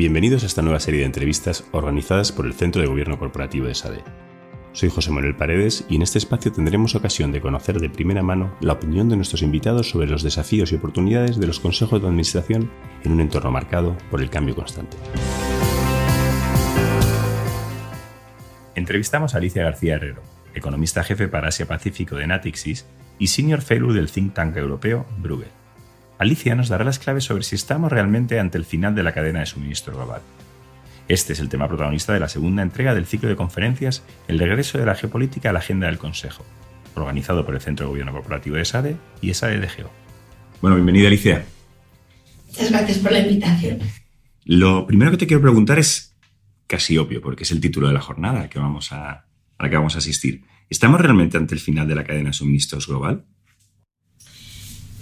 Bienvenidos a esta nueva serie de entrevistas organizadas por el Centro de Gobierno Corporativo de SADE. Soy José Manuel Paredes y en este espacio tendremos ocasión de conocer de primera mano la opinión de nuestros invitados sobre los desafíos y oportunidades de los consejos de administración en un entorno marcado por el cambio constante. Entrevistamos a Alicia García Herrero, economista jefe para Asia Pacífico de Natixis y senior fellow del think tank europeo Bruegel. Alicia nos dará las claves sobre si estamos realmente ante el final de la cadena de suministro global. Este es el tema protagonista de la segunda entrega del ciclo de conferencias El regreso de la geopolítica a la agenda del Consejo, organizado por el Centro de Gobierno Corporativo de SADE y SADE DGO. Bueno, bienvenida Alicia. Muchas gracias por la invitación. Lo primero que te quiero preguntar es casi obvio, porque es el título de la jornada que vamos a, a la que vamos a asistir. ¿Estamos realmente ante el final de la cadena de suministros global?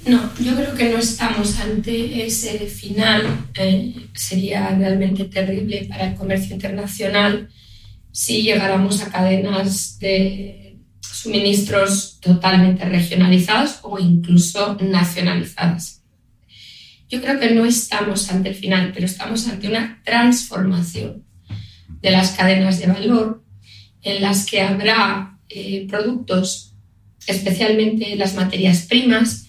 No, yo creo que no estamos ante ese final. Eh, sería realmente terrible para el comercio internacional si llegáramos a cadenas de suministros totalmente regionalizadas o incluso nacionalizadas. Yo creo que no estamos ante el final, pero estamos ante una transformación de las cadenas de valor en las que habrá eh, productos, especialmente las materias primas,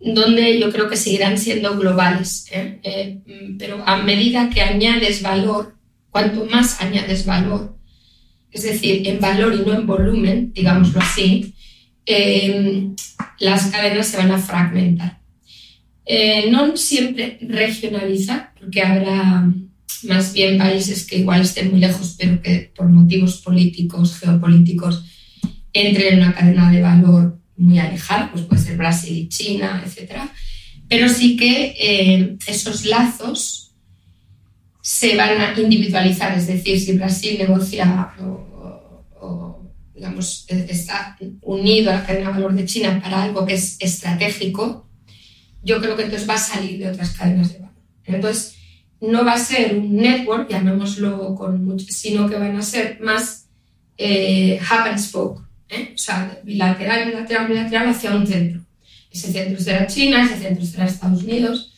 donde yo creo que seguirán siendo globales. ¿eh? Eh, pero a medida que añades valor, cuanto más añades valor, es decir, en valor y no en volumen, digámoslo así, eh, las cadenas se van a fragmentar. no siempre regionalizar, porque habrá más bien países que igual estén muy lejos, pero que por motivos políticos, geopolíticos, entren en una cadena de valor muy alejada, pues puede ser Brasil y China, etc. Pero sí que eh, esos lazos se van a individualizar, es decir, si Brasil negocia o, digamos, está unido a la cadena de valor de China para algo que es estratégico, yo creo que entonces va a salir de otras cadenas de valor. Entonces, no va a ser un network, llamémoslo con mucho, sino que van a ser más eh, hub and spoke. ¿Eh? o sea, bilateral, bilateral, bilateral hacia un centro. Ese centro será China, ese centro será Estados Unidos.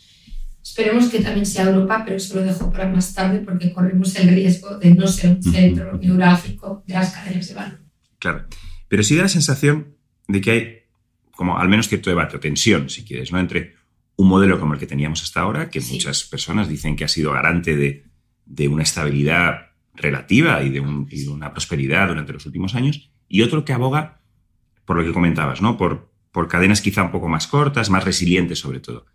Esperemos que también sea Europa, pero eso lo dejo para más tarde porque corremos el riesgo de no ser un centro neurálgico de las cadenas de valor. Claro, pero sí da la sensación de que hay como al menos cierto debate o tensión, si quieres, ¿no? entre un modelo como el que teníamos hasta ahora, que muchas personas dicen que ha sido garante de, de una estabilidad relativa y de, un, y de, una prosperidad durante los últimos años, y otro que aboga por lo que comentabas, ¿no? Por, por cadenas quizá un poco más cortas, más resilientes sobre todo.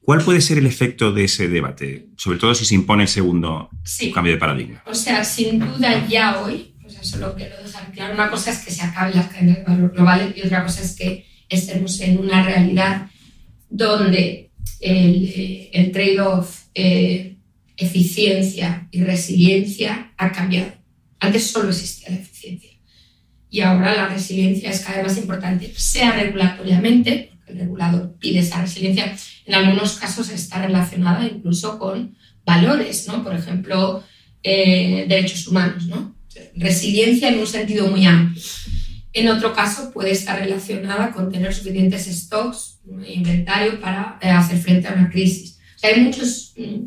¿Cuál puede ser el efecto de ese debate? Sobre todo si se impone el segundo cambio de paradigma. O sea, sin duda ya hoy, pues eso lo quiero dejar claro, una cosa es que se acaben las cadenas de valor globales y otra cosa es que estemos en una realidad donde el, eh, el trade-off eh, eficiencia y resiliencia ha cambiado. Antes solo existía la eficiencia y ahora la resiliencia es cada vez más importante, sea regulatoriamente, porque el regulador pide esa resiliencia, en algunos casos está relacionada incluso con valores, ¿no? Por ejemplo, eh, derechos humanos, ¿no? Resiliencia en un sentido muy amplio. En otro caso puede estar relacionada con tener suficientes stocks, inventario para eh, hacer frente a una crisis. O sea, hay muchos mm,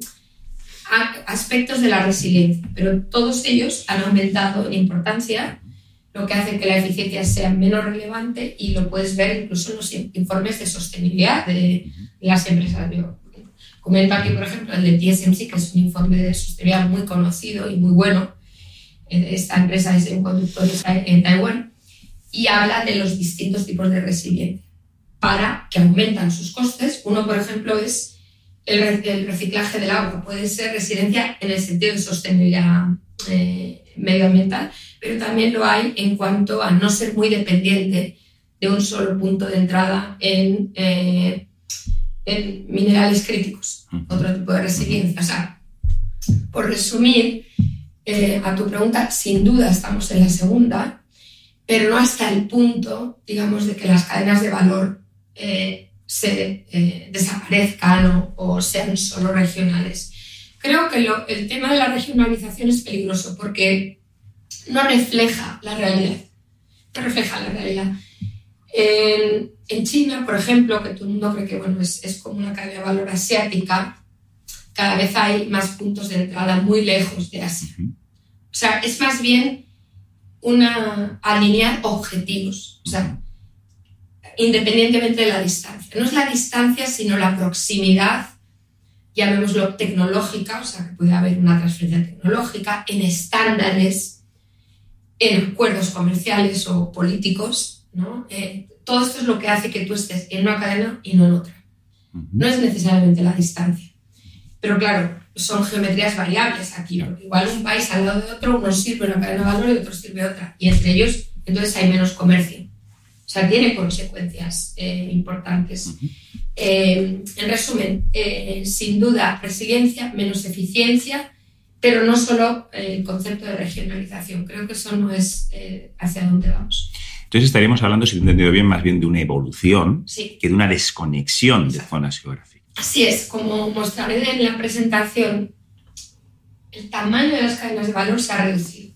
aspectos de la resiliencia, pero todos ellos han aumentado en importancia lo que hace que la eficiencia sea menos relevante y lo puedes ver incluso en los informes de sostenibilidad de las empresas. Yo comento aquí, por ejemplo, el de TSMC, que es un informe de sostenibilidad muy conocido y muy bueno. Esta empresa es un conductor en Taiwán y habla de los distintos tipos de resiliencia para que aumentan sus costes. Uno, por ejemplo, es el, reciclaje del agua. Puede ser resiliencia en el sentido de sostenibilidad eh, medioambiental, pero también lo hay en cuanto a no ser muy dependiente de un solo punto de entrada en, eh, en minerales críticos, otro tipo de resiliencia. O sea, por resumir eh, a tu pregunta, sin duda estamos en la segunda, pero no hasta el punto, digamos, de que las cadenas de valor se desaparezcan o, sean solo regionales. Creo que el tema de la regionalización es peligroso porque no refleja la realidad. No refleja la realidad. En, China, por ejemplo, que todo el mundo cree que bueno, es, como una cadena de valor asiática, cada vez hay más puntos de entrada muy lejos de Asia. O sea, es más bien una alinear objetivos, o sea, independientemente de la distancia. No es la distancia, sino la proximidad, llamémoslo tecnológica, o sea, que puede haber una transferencia tecnológica en estándares, en acuerdos comerciales o políticos, ¿no? Eh, todo esto es lo que hace que tú estés en una cadena y no en otra. No es necesariamente la distancia. Pero claro, son geometrías variables aquí, porque igual un país al lado de otro, uno sirve una cadena de valor y otro sirve otra. Y entre ellos, entonces hay menos comercio. O sea, tiene consecuencias eh, importantes. Eh, en resumen, eh, sin duda, resiliencia, menos eficiencia, pero no solo el concepto de regionalización. Creo que eso no es hacia dónde vamos. Entonces estaríamos hablando, si he entendido bien, más bien de una evolución que de una desconexión de zonas geográficas. Así es, como mostraré en la presentación, el tamaño de las cadenas de valor se ha reducido,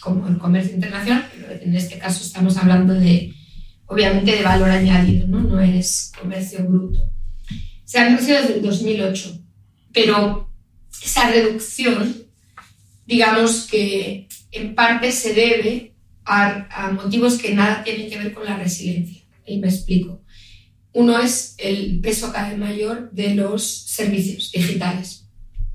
como el comercio internacional, pero en este caso estamos hablando de, obviamente, de valor añadido, no, no es comercio bruto. Se ha reducido desde el 2008, pero esa reducción, digamos que en parte se debe a, motivos que nada tienen que ver con la resiliencia. Y me explico. Uno es el peso cada vez mayor de los servicios digitales,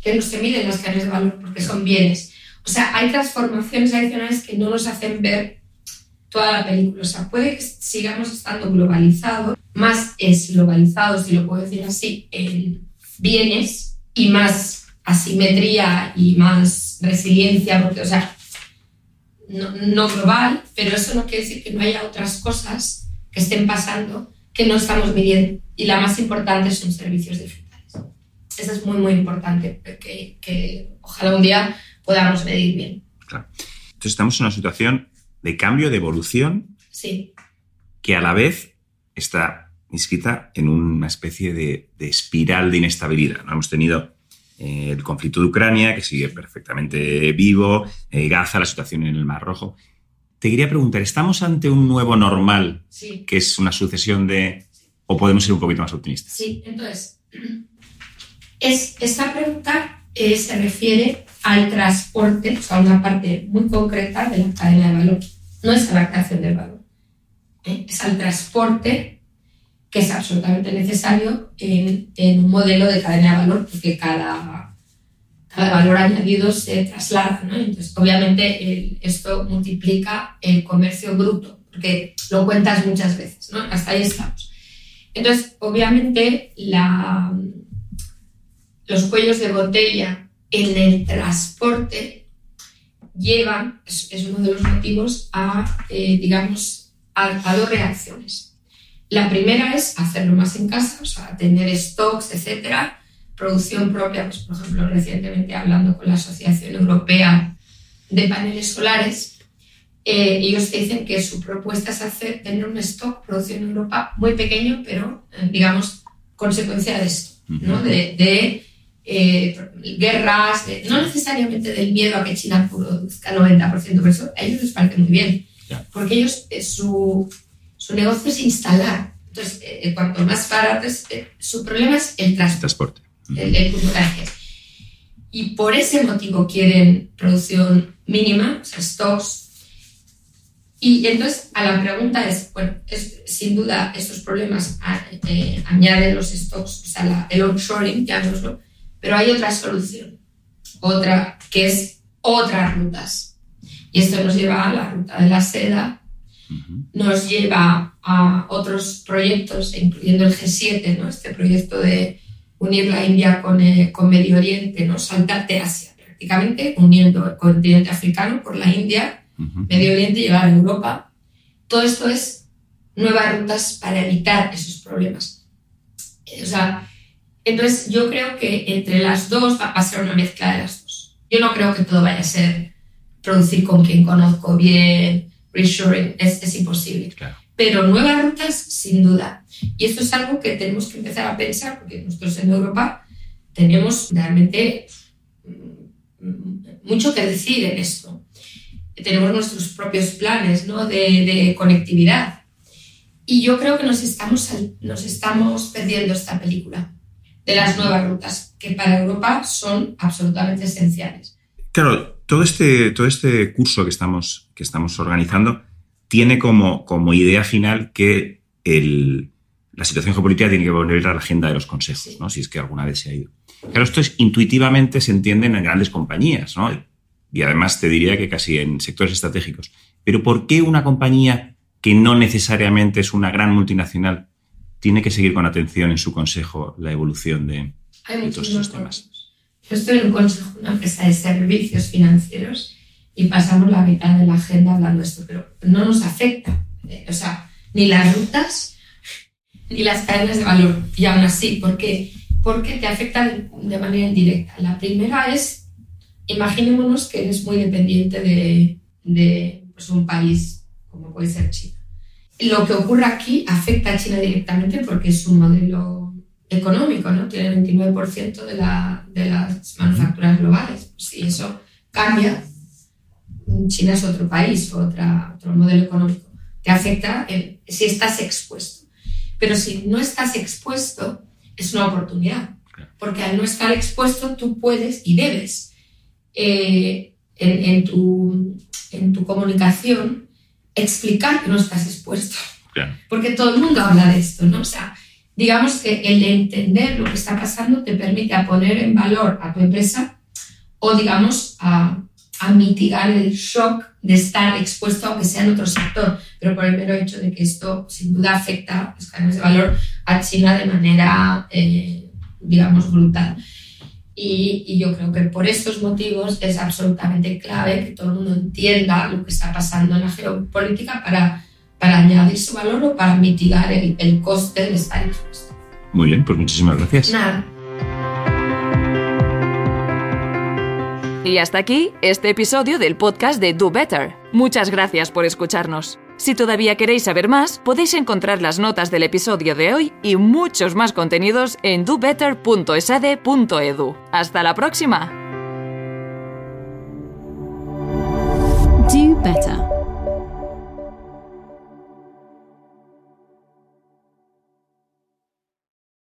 que no se miden las cadenas de valor porque son bienes. O sea, hay transformaciones adicionales que no nos hacen ver toda la película. O sea, puede que sigamos estando globalizados, más es globalizado, si lo puedo decir así, en bienes y más asimetría y más resiliencia, porque, o sea, no, no global, pero eso no quiere decir que no haya otras cosas que estén pasando que no estamos midiendo. Y la más importante son servicios digitales. Eso es muy, muy importante, que, que ojalá un día podamos medir bien. Claro. Entonces estamos en una situación de cambio, de evolución, sí. que a la vez está inscrita en una especie de, de espiral de inestabilidad. ¿no? Hemos tenido eh, el conflicto de Ucrania, que sigue perfectamente vivo, eh, Gaza, la situación en el Mar Rojo. Te quería preguntar, ¿estamos ante un nuevo normal Sí. que es una sucesión de... o podemos ser un poquito más optimistas? Sí, entonces, es, esta pregunta eh, se refiere al transporte, o sea, una parte muy concreta de la cadena de valor. No es a la creación del valor, ¿eh? es al transporte que es absolutamente necesario en, en, un modelo de cadena de valor, porque cada, cada valor añadido se traslada. ¿no? Entonces, obviamente, esto multiplica el comercio bruto, porque lo cuentas muchas veces. ¿no? Hasta ahí estamos. Entonces, obviamente, la, los cuellos de botella en el transporte llevan, es, es uno de los motivos, a, eh, digamos, a, a, dos reacciones. La primera es hacerlo más en casa, o sea, tener stocks, etcétera, producción propia, pues, por ejemplo, recientemente hablando con la Asociación Europea de Paneles Solares, eh, ellos dicen que su propuesta es hacer, tener un stock, producción en Europa muy pequeño, pero, eh, digamos, consecuencia de esto, ¿no? De, de eh, guerras, de, no necesariamente del miedo a que China produzca 90%, pero eso a ellos les parece muy bien, porque ellos, eh, su, su negocio es instalar. Entonces, eh, cuanto más barato es, eh, su problema es el transporte. transporte. El, el, gracias. Y por ese motivo quieren producción mínima, o sea, stocks. Y entonces, a la pregunta es, bueno, es, sin duda estos problemas añaden los stocks, o sea, la, el onshoring, llamémoslo, pero hay otra solución, otra que es otras rutas. Y esto nos lleva a la ruta de la seda, uh -huh. nos lleva a otros proyectos, incluyendo el G7, ¿no? este proyecto de unir la India con, eh, con Medio Oriente, ¿no? saltarte Asia, prácticamente uniendo el continente africano por la India, uh -huh. Medio Oriente y llegar a Europa. Todo esto es nuevas rutas para evitar esos problemas. O sea, entonces yo creo que entre las dos va a ser una mezcla de las dos. Yo no creo que todo vaya a ser producir con quien conozco bien, reshoring, es, es imposible. Claro. Pero nuevas rutas, sin duda. Y esto es algo que tenemos que empezar a pensar, porque nosotros en Europa tenemos realmente mucho que decir en esto. Tenemos nuestros propios planes ¿no? de, de conectividad. Y yo creo que nos estamos, nos estamos perdiendo esta película de las nuevas rutas. que para Europa son absolutamente esenciales. Claro, todo este, todo este curso que estamos, que estamos organizando tiene como, como idea final que el, la situación geopolítica tiene que volver a la agenda de los consejos, ¿no? si es que alguna vez se ha ido. Claro, esto es, intuitivamente se entiende en grandes compañías, ¿no? y además te diría que casi en sectores estratégicos. Pero ¿por qué una compañía que no necesariamente es una gran multinacional tiene que seguir con atención en su consejo la evolución de, todos estos temas? Yo estoy en un consejo de una empresa de servicios financieros y pasamos la mitad de la agenda hablando de esto, pero no nos afecta. Eh, o sea, ni las rutas ni las cadenas de valor. Y aún así, ¿por qué? Porque te afecta de manera indirecta. La primera es, imaginémonos que eres muy dependiente de, de pues, un país como puede ser China. Lo que ocurre aquí afecta a China directamente porque es un modelo económico, ¿no? Tiene el 29% de, la, de las manufacturas globales. Si eso cambia, China es otro país, otra, otro modelo económico. Te afecta si estás expuesto. Pero si no estás expuesto, es una oportunidad. Porque al no estar expuesto, tú puedes y debes eh, en, tu, en tu comunicación explicar que no estás expuesto. Porque todo el mundo habla de esto, ¿no? O sea, digamos que el entender lo que está pasando te permite a poner en valor a tu empresa o, digamos, a, a mitigar el shock de estar expuesto, aunque sea en otro sector, pero por el mero hecho de que esto sin duda afecta las cadenas de valor a China de manera, eh, digamos, brutal. Y, y, yo creo que por estos motivos es absolutamente clave que todo el mundo entienda lo que está pasando en la geopolítica para, para añadir su valor o para mitigar el, el coste de estar expuesto. Muy bien, pues muchísimas gracias. Nada. Y hasta aquí este episodio del podcast de Do Better. Muchas gracias por escucharnos. Si todavía queréis saber más, podéis encontrar las notas del episodio de hoy y muchos más contenidos en dobetter.esade.edu. Hasta la próxima. Do Better